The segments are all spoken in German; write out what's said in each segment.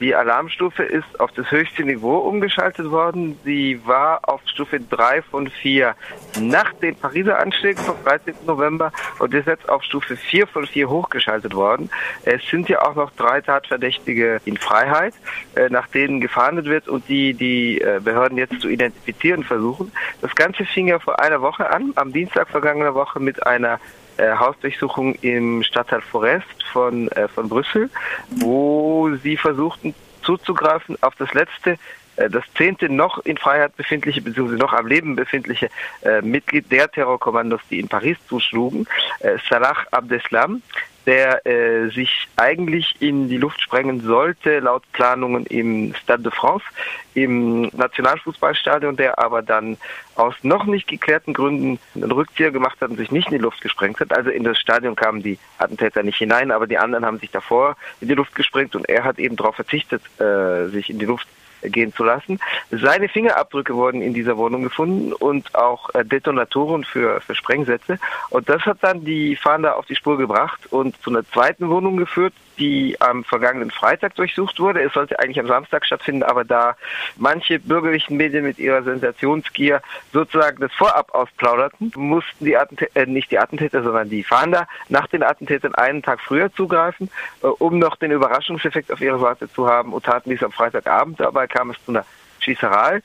Die Alarmstufe ist auf das höchste Niveau umgeschaltet worden. Sie war auf Stufe 3 von 4 nach den Pariser Anschlägen vom 13. November und ist jetzt auf Stufe 4 von 4 hochgeschaltet worden. Es sind ja auch noch drei Tatverdächtige in Freiheit, äh, nach denen gefahndet wird und die die äh, Behörden jetzt zu identifizieren versuchen. Das Ganze fing ja vor einer Woche an, am Dienstag vergangener Woche mit einer äh, Hausdurchsuchung im Stadtteil Forest von, äh, von Brüssel, wo sie versuchten zuzugreifen auf das letzte äh, das zehnte noch in Freiheit befindliche bzw. noch am Leben befindliche äh, Mitglied der Terrorkommandos, die in Paris zuschlugen, äh, Salah Abdeslam, der äh, sich eigentlich in die Luft sprengen sollte, laut Planungen im Stade de France, im Nationalfußballstadion, der aber dann aus noch nicht geklärten Gründen einen Rückzieher gemacht hat und sich nicht in die Luft gesprengt hat. Also in das Stadion kamen die Attentäter nicht hinein, aber die anderen haben sich davor in die Luft gesprengt und er hat eben darauf verzichtet, äh, sich in die Luft gehen zu lassen. Seine Fingerabdrücke wurden in dieser Wohnung gefunden und auch äh, Detonatoren für, für Sprengsätze. Und das hat dann die Fahnder auf die Spur gebracht und zu einer zweiten Wohnung geführt, die am vergangenen Freitag durchsucht wurde. Es sollte eigentlich am Samstag stattfinden, aber da manche bürgerlichen Medien mit ihrer Sensationsgier sozusagen das Vorab ausplauderten, mussten die Attentäter, äh, nicht die Attentäter, sondern die Fahnder nach den Attentätern einen Tag früher zugreifen, äh, um noch den Überraschungseffekt auf ihrer Seite zu haben und taten dies am Freitagabend. Dabei kam es zu einer Schießerei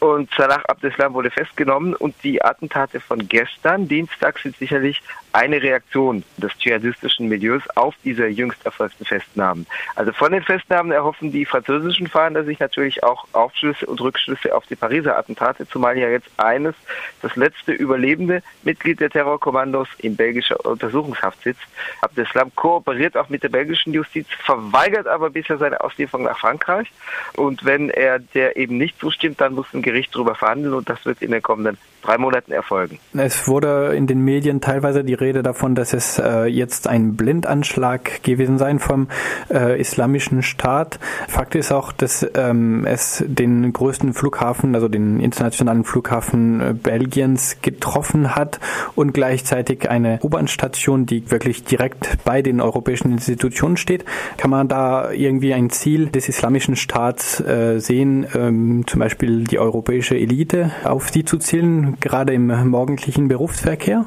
und Salah Abdeslam wurde festgenommen und die Attentate von gestern, Dienstag, sind sicherlich eine Reaktion des dschihadistischen Milieus auf diese jüngst erfolgten Festnahmen. Also von den Festnahmen erhoffen die französischen Fahnder sich natürlich auch Aufschlüsse und Rückschlüsse auf die Pariser Attentate, zumal ja jetzt eines, das letzte überlebende Mitglied der Terrorkommandos in belgischer Untersuchungshaft sitzt. Abdeslam kooperiert auch mit der belgischen Justiz, verweigert aber bisher seine Auslieferung nach Frankreich. Und wenn er der eben nicht zustimmt, dann muss ein Gericht darüber verhandeln und das wird in den kommenden drei Monaten erfolgen. Es wurde in den Medien teilweise die Rede davon, dass es äh, jetzt ein Blindanschlag gewesen sei vom äh, Islamischen Staat. Fakt ist auch, dass ähm, es den größten Flughafen, also den internationalen Flughafen äh, Belgiens getroffen hat und gleichzeitig eine U-Bahn-Station, die wirklich direkt bei den europäischen Institutionen steht. Kann man da irgendwie ein Ziel des Islamischen Staats äh, sehen, ähm, zum Beispiel die europäische Elite auf die zu zielen, gerade im morgendlichen Berufsverkehr?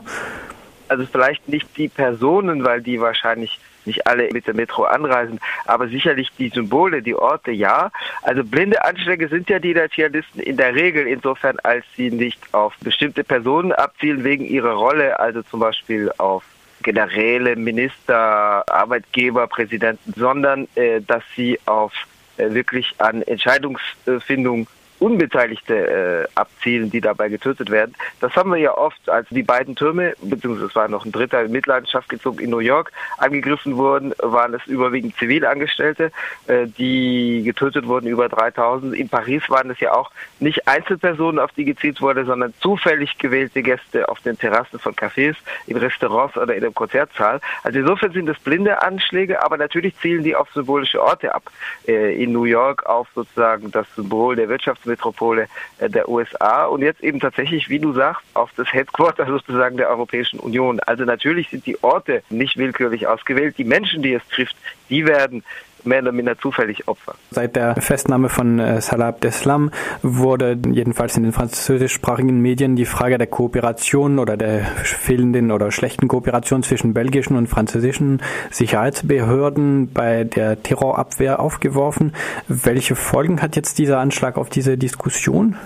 Also vielleicht nicht die Personen, weil die wahrscheinlich nicht alle mit der Metro anreisen, aber sicherlich die Symbole, die Orte, ja. Also blinde Anschläge sind ja die Dschihadisten in der Regel insofern, als sie nicht auf bestimmte Personen abzielen wegen ihrer Rolle, also zum Beispiel auf Generäle, Minister, Arbeitgeber, Präsidenten, sondern äh, dass sie auf äh, wirklich an Entscheidungsfindung Unbeteiligte äh, abzielen, die dabei getötet werden. Das haben wir ja oft, als die beiden Türme, beziehungsweise es war noch ein dritter in Mitleidenschaft gezogen in New York, angegriffen wurden, waren es überwiegend Zivilangestellte, äh, die getötet wurden, über 3000. In Paris waren es ja auch nicht Einzelpersonen, auf die gezielt wurde, sondern zufällig gewählte Gäste auf den Terrassen von Cafés, in Restaurants oder in der Konzertsaal. Also insofern sind es blinde Anschläge, aber natürlich zielen die auf symbolische Orte ab. Äh, in New York auf sozusagen das Symbol der Wirtschaftsmittel Metropole äh, der USA und jetzt eben tatsächlich, wie du sagst, auf das Headquarter sozusagen der Europäischen Union. Also natürlich sind die Orte nicht willkürlich ausgewählt. Die Menschen, die es trifft, die werden mehr oder minder zufällig Opfer. Seit der Festnahme von äh, Salah Abdeslam wurde jedenfalls in den französischsprachigen Medien die Frage der Kooperation oder der fehlenden oder schlechten Kooperation zwischen belgischen und französischen Sicherheitsbehörden bei der Terrorabwehr aufgeworfen. Welche Folgen hat jetzt dieser Anschlag auf diese Diskussion?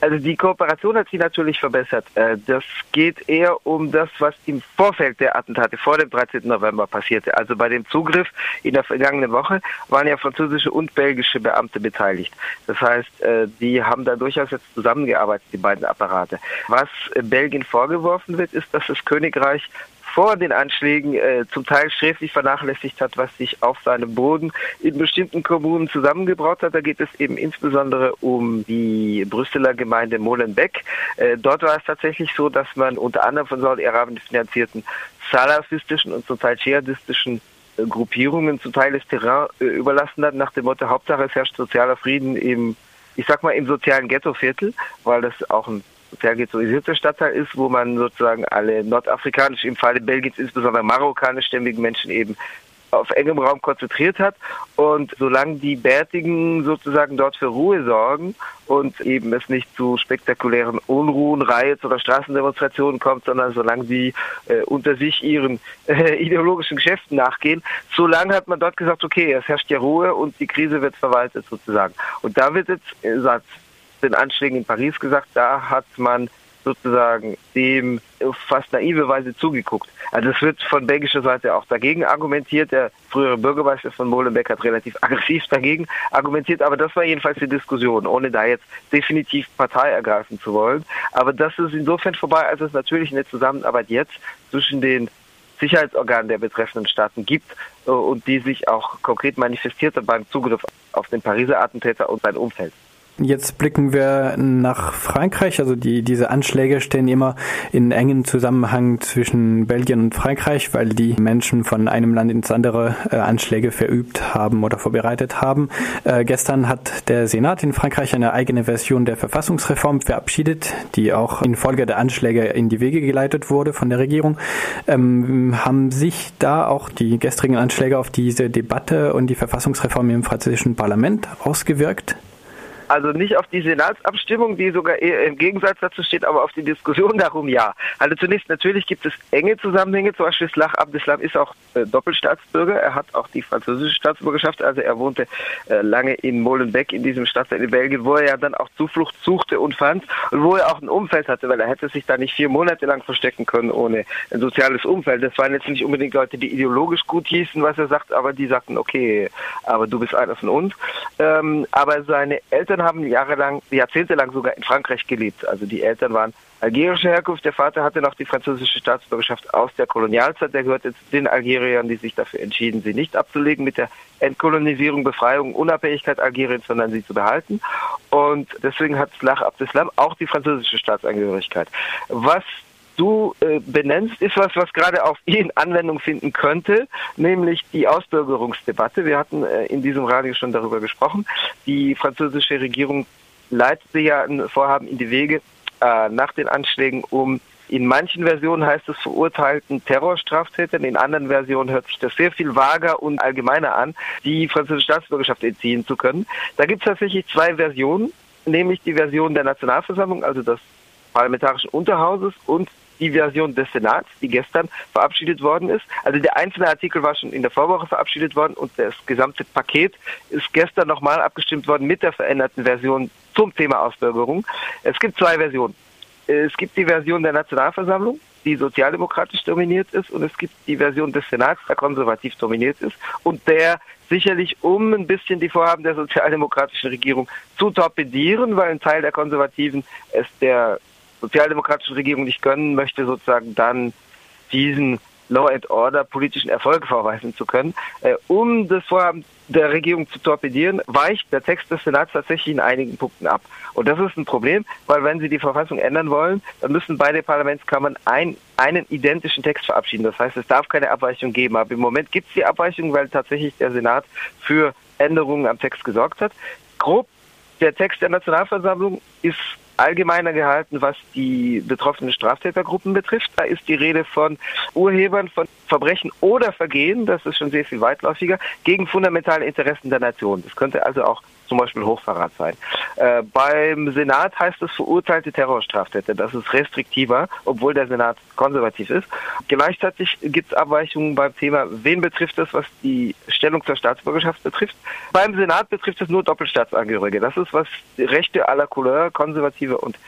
Also die Kooperation hat sich natürlich verbessert. Äh, das geht eher um das, was im Vorfeld der Attentate vor dem 13. November passierte. Also bei dem Zugriff in der vergangenen Woche waren ja französische und belgische Beamte beteiligt. Das heißt, äh, die haben da durchaus jetzt zusammengearbeitet, die beiden Apparate. Was Belgien vorgeworfen wird, ist, dass das Königreich vor den Anschlägen äh, zum Teil sträflich vernachlässigt hat, was sich auf seinem Boden in bestimmten Kommunen zusammengebraut hat. Da geht es eben insbesondere um die Brüsseler Gemeinde Molenbeek. Äh, dort war es tatsächlich so, dass man unter anderem von Saudi-Arabien finanzierten salafistischen und zum Teil dschihadistischen äh, Gruppierungen zum Teil das Terrain äh, überlassen hat, nach dem Motto, Hauptsache es herrscht sozialer Frieden im, ich sag mal, im sozialen Ghettoviertel, weil das auch ein sozial ghettoisierter Stadtteil ist, wo man sozusagen alle nordafrikanisch, im Falle Belgiens insbesondere marokkanischstämmigen Menschen eben auf engem Raum konzentriert hat. Und solange die Bärtigen sozusagen dort für Ruhe sorgen und eben es nicht zu spektakulären Unruhen, Riots oder Straßendemonstrationen kommt, sondern solange sie äh, unter sich ihren äh, ideologischen Geschäften nachgehen, solange hat man dort gesagt, okay, es herrscht ja Ruhe und die Krise wird verwaltet sozusagen. Und da wird jetzt äh, seit den Anschlägen in Paris gesagt, da hat man sozusagen dem fast naive Weise zugeguckt. Also es wird von belgischer Seite auch dagegen argumentiert. Der frühere Bürgermeister von Molenbeek hat relativ aggressiv dagegen argumentiert, aber das war jedenfalls die Diskussion, ohne da jetzt definitiv Partei ergreifen zu wollen. Aber das ist insofern vorbei, als es natürlich eine Zusammenarbeit jetzt zwischen den Sicherheitsorganen der betreffenden Staaten gibt äh, und die sich auch konkret manifestiert hat beim Zugriff auf den Pariser Attentäter und sein Umfeld. Jetzt blicken wir nach Frankreich. Also die, diese Anschläge stehen immer in engen Zusammenhang zwischen Belgien und Frankreich, weil die Menschen von einem Land ins andere äh, Anschläge verübt haben oder vorbereitet haben. Äh, gestern hat der Senat in Frankreich eine eigene Version der Verfassungsreform verabschiedet, die auch infolge der Anschläge in die Wege geleitet wurde von der Regierung. Ähm, haben sich da auch die gestrigen Anschläge auf diese Debatte und die Verfassungsreform im französischen Parlament ausgewirkt? Also nicht auf die Senatsabstimmung, die sogar eher im Gegensatz dazu steht, aber auf die Diskussion darum ja. Also zunächst natürlich gibt es enge Zusammenhänge. Zum Beispiel Slach Abdeslam ist auch äh, Doppelstaatsbürger. Er hat auch die französische Staatsbürgerschaft. Also er wohnte äh, lange in Molenbeek, in diesem Stadtteil in Belgien, wo er ja dann auch Zuflucht suchte und fand und wo er auch ein Umfeld hatte, weil er hätte sich da nicht vier Monate lang verstecken können ohne ein soziales Umfeld. Das waren jetzt nicht unbedingt Leute, die ideologisch gut hießen, was er sagt, aber die sagten, okay, aber du bist einer von uns. Ähm, aber seine Eltern Eltern haben jahrelang, jahrzehntelang sogar in Frankreich gelebt. Also die Eltern waren algerischer Herkunft. Der Vater hatte noch die französische Staatsbürgerschaft aus der Kolonialzeit. Der gehörte zu den Algeriern, die sich dafür entschieden, sie nicht abzulegen mit der Entkolonisierung, Befreiung, Unabhängigkeit Algeriens, sondern sie zu behalten. Und deswegen hat Slach Abdeslam auch die französische Staatsangehörigkeit. Was du äh, benennst, ist was, was gerade auf ihn Anwendung finden könnte, nämlich die Ausbürgerungsdebatte. Wir hatten äh, in diesem Radio schon darüber gesprochen. Die französische Regierung leitete ja ein Vorhaben in die Wege äh, nach den Anschlägen, um in manchen Versionen heißt es verurteilten Terrorstraftätern, in anderen Versionen hört sich das sehr viel vager und allgemeiner an, die französische Staatsbürgerschaft entziehen zu können. Da gibt es tatsächlich zwei Versionen, nämlich die Version der Nationalversammlung, also des parlamentarischen Unterhauses und die Version des Senats, die gestern verabschiedet worden ist. Also der einzelne Artikel war schon in der Vorwoche verabschiedet worden und das gesamte Paket ist gestern nochmal abgestimmt worden mit der veränderten Version zum Thema Ausbürgerung. Es gibt zwei Versionen. Es gibt die Version der Nationalversammlung, die sozialdemokratisch dominiert ist, und es gibt die Version des Senats, der konservativ dominiert ist und der sicherlich um ein bisschen die Vorhaben der sozialdemokratischen Regierung zu torpedieren, weil ein Teil der Konservativen es der sozialdemokratischen Regierung nicht gönnen möchte, sozusagen dann diesen Law and Order politischen Erfolg vorweisen zu können. Äh, um das Vorhaben der Regierung zu torpedieren, weicht der Text des Senats tatsächlich in einigen Punkten ab. Und das ist ein Problem, weil wenn sie die Verfassung ändern wollen, dann müssen beide Parlamentskammern ein, einen identischen Text verabschieden. Das heißt, es darf keine Abweichung geben. Aber im Moment gibt es die Abweichung, weil tatsächlich der Senat für Änderungen am Text gesorgt hat. Grob der Text der Nationalversammlung ist allgemeiner gehalten, was die betroffenen Straftätergruppen betrifft. Da ist die Rede von Urhebern von Verbrechen oder Vergehen, das ist schon sehr viel weitläufiger, gegen fundamentale Interessen der Nation. Das könnte also auch zum Beispiel Hochverrat sein. Äh, beim Senat heißt es verurteilte Terrorstraftäter. Das ist restriktiver, obwohl der Senat konservativ ist. Gleichzeitig gibt es Abweichungen beim Thema, wen betrifft das, was die Stellung zur Staatsbürgerschaft betrifft. Beim Senat betrifft es nur Doppelstaatsangehörige. Das ist, was Rechte la Couleur, konservative und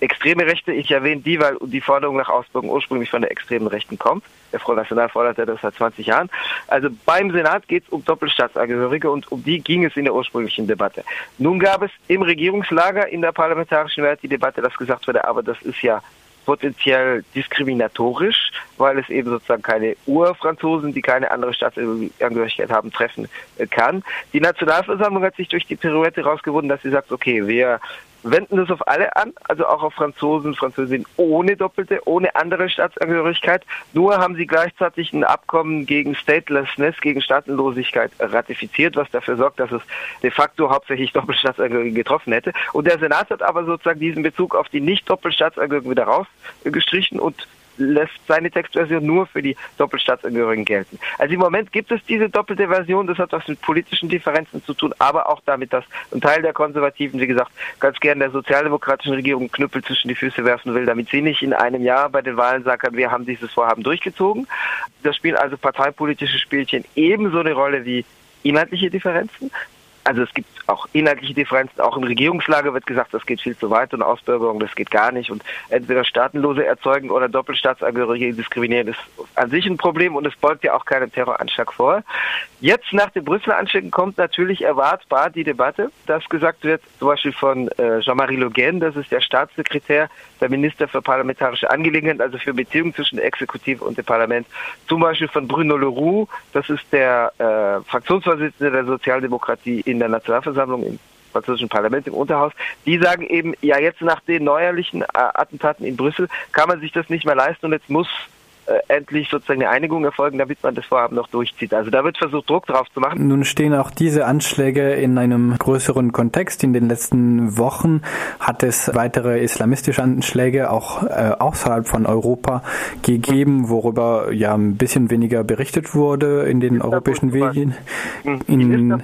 extreme Rechte, ich erwähne die, weil die Forderung nach Ausbürgerung ursprünglich von der extremen Rechten kommt. Der Front National forderte das seit 20 Jahren. Also beim Senat geht es um Doppelstaatsangehörige und um die ging es in der ursprünglichen Debatte. Nun gab es im Regierungslager in der parlamentarischen Welt die Debatte, dass gesagt wurde, aber das ist ja potenziell diskriminatorisch, weil es eben sozusagen keine Urfranzosen, die keine andere Staatsangehörigkeit haben, treffen äh, kann. Die Nationalversammlung hat sich durch die Pirouette rausgewunden, dass sie sagt, okay, wir wenden das auf alle an, also auch auf Franzosen, Französinnen ohne doppelte, ohne andere Staatsangehörigkeit. Nur haben sie gleichzeitig ein Abkommen gegen Statelessness, gegen Staatenlosigkeit ratifiziert, was dafür sorgt, dass es de facto hauptsächlich Doppelstaatsangehörige getroffen hätte. Und der Senat hat aber sozusagen diesen Bezug auf die nicht Doppelstaatsangehörigen wieder rausgestrichen und lässt seine Textversion nur für die Doppelstaatsangehörigen gelten. Also im Moment gibt es diese doppelte Version, das hat was mit politischen Differenzen zu tun, aber auch damit, dass ein Teil der Konservativen, wie gesagt, ganz gern der sozialdemokratischen Regierung Knüppel zwischen die Füße werfen will, damit sie nicht in einem Jahr bei den Wahlen sagen wir haben dieses Vorhaben durchgezogen. Das spielen also parteipolitische Spielchen ebenso eine Rolle wie inhaltliche Differenzen. Also es gibt auch inhaltliche Differenzen. Auch im Regierungslager wird gesagt, das geht viel zu weit und Ausbürgerung, das geht gar nicht. Und entweder Staatenlose erzeugen oder Doppelstaatsangehörige diskriminieren ist an sich ein Problem und es beugt ja auch keinen Terroranschlag vor. Jetzt nach den Brüsseler Anschlägen kommt natürlich erwartbar die Debatte, dass gesagt wird, zum Beispiel von äh, Jean-Marie Le Guen, das ist der Staatssekretär, der Minister für parlamentarische Angelegenheiten, also für Beziehungen zwischen der Exekutive und dem Parlament, zum Beispiel von Bruno Leroux, das ist der äh, Fraktionsvorsitzende der Sozialdemokratie in der Nationalversammlung im französischen Parlament im Unterhaus, die sagen eben, ja jetzt nach den neuerlichen äh, Attentaten in Brüssel kann man sich das nicht mehr leisten und jetzt muss endlich sozusagen eine Einigung erfolgen, damit man das Vorhaben noch durchzieht. Also da wird versucht, Druck drauf zu machen. Nun stehen auch diese Anschläge in einem größeren Kontext. In den letzten Wochen hat es weitere islamistische Anschläge auch äh, außerhalb von Europa gegeben, worüber ja ein bisschen weniger berichtet wurde in den europäischen Medien. Hm, in,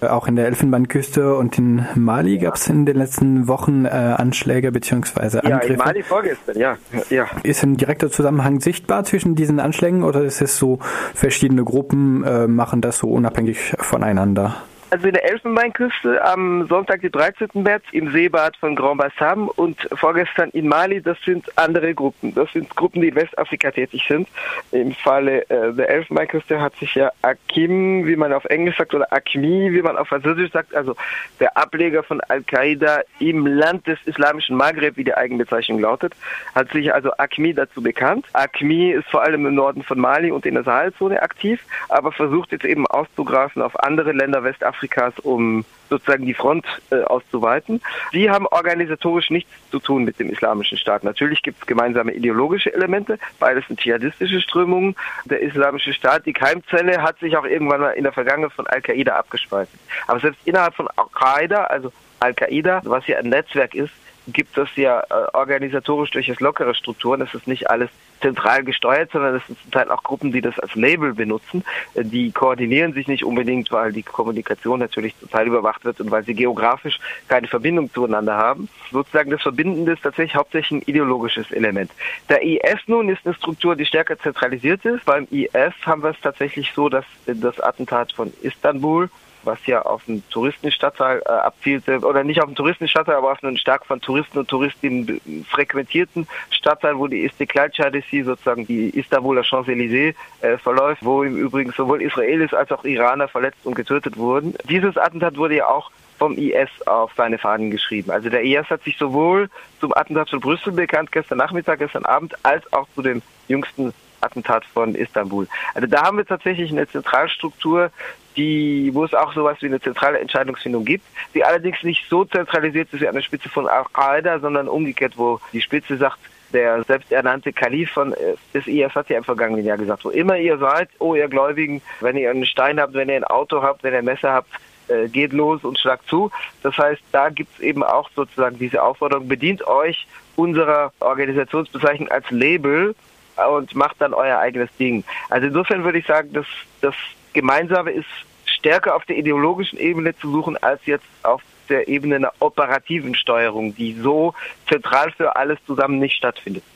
ja. Auch in der Elfenbeinküste und in Mali ja. gab es in den letzten Wochen äh, Anschläge bzw. Angriffe. Ja, in Mali vorgestern, ja. ja. Ist ein direkter Zusammenhang Zusammenhang sichtbar zwischen diesen Anschlägen oder ist es so, verschiedene Gruppen äh, machen das so unabhängig voneinander? Also in der Elfenbeinküste am Sonntag, den 13. März, im Seebad von Grand Bassam und vorgestern in Mali, das sind andere Gruppen. Das sind Gruppen, die in Westafrika tätig sind. Im Falle äh, der Elfenbeinküste hat sich ja Akim, wie man auf Englisch sagt, oder Akmi, wie man auf Französisch sagt, also der Ableger von Al-Qaida im Land des islamischen Maghreb, wie die Eigenbezeichnung lautet, hat sich also Akmi dazu bekannt. Akmi ist vor allem im Norden von Mali und in der Sahelzone aktiv, aber versucht jetzt eben auszugreifen auf andere Länder Westafrikas Afrikas, um sozusagen die Front äh, auszuweiten. Die haben organisatorisch nichts zu tun mit dem Islamischen Staat. Natürlich gibt es gemeinsame ideologische Elemente, beides sind dschihadistische Strömungen. Der Islamische Staat, die Keimzelle, hat sich auch irgendwann mal in der Vergangenheit von Al-Qaida abgespalten. Aber selbst innerhalb von Al-Qaida, also Al-Qaida, was ja ein Netzwerk ist, gibt es ja äh, organisatorisch durchaus lockere Strukturen. Es ist nicht alles zentral gesteuert, sondern es sind zum Teil auch Gruppen, die das als Label benutzen. Äh, die koordinieren sich nicht unbedingt, weil die Kommunikation natürlich zum Teil überwacht wird und weil sie geografisch keine Verbindung zueinander haben. Sozusagen das Verbindende ist tatsächlich hauptsächlich ein ideologisches Element. Der IS nun ist eine Struktur, die stärker zentralisiert ist. Beim IS haben wir es tatsächlich so, dass das Attentat von Istanbul was ja auf einen Touristenstadtteil äh, abzielte, oder nicht auf einen Touristenstadtteil, aber auf einen stark von Touristen und Touristinnen frequentierten Stadtteil, wo die Istiklal Chadesi, sozusagen die Istanbuler Champs-Élysées, äh, verläuft, wo im Übrigen sowohl Israelis als auch Iraner verletzt und getötet wurden. Dieses Attentat wurde ja auch vom IS auf seine Fahnen geschrieben. Also der IS hat sich sowohl zum Attentat von Brüssel bekannt, gestern Nachmittag, gestern Abend, als auch zu dem jüngsten Attentat von Istanbul. Also da haben wir tatsächlich eine Zentralstruktur, die, wo es auch sowas wie eine zentrale Entscheidungsfindung gibt, die allerdings nicht so zentralisiert ist wie an der Spitze von Al-Qaida, sondern umgekehrt, wo die Spitze sagt, der selbsternannte Kalif von äh, des IS hat ja im vergangenen Jahr gesagt, wo immer ihr seid, oh ihr Gläubigen, wenn ihr einen Stein habt, wenn ihr ein Auto habt, wenn ihr ein Messer habt, äh, geht los und schlagt zu. Das heißt, da gibt es eben auch sozusagen diese Aufforderung, bedient euch unserer Organisationsbezeichnung als Label und macht dann euer eigenes Ding. Also insofern würde ich sagen, dass das Gemeinsame ist stärker auf der ideologischen Ebene zu suchen als jetzt auf der Ebene einer operativen Steuerung, die so zentral für alles zusammen nicht stattfindet.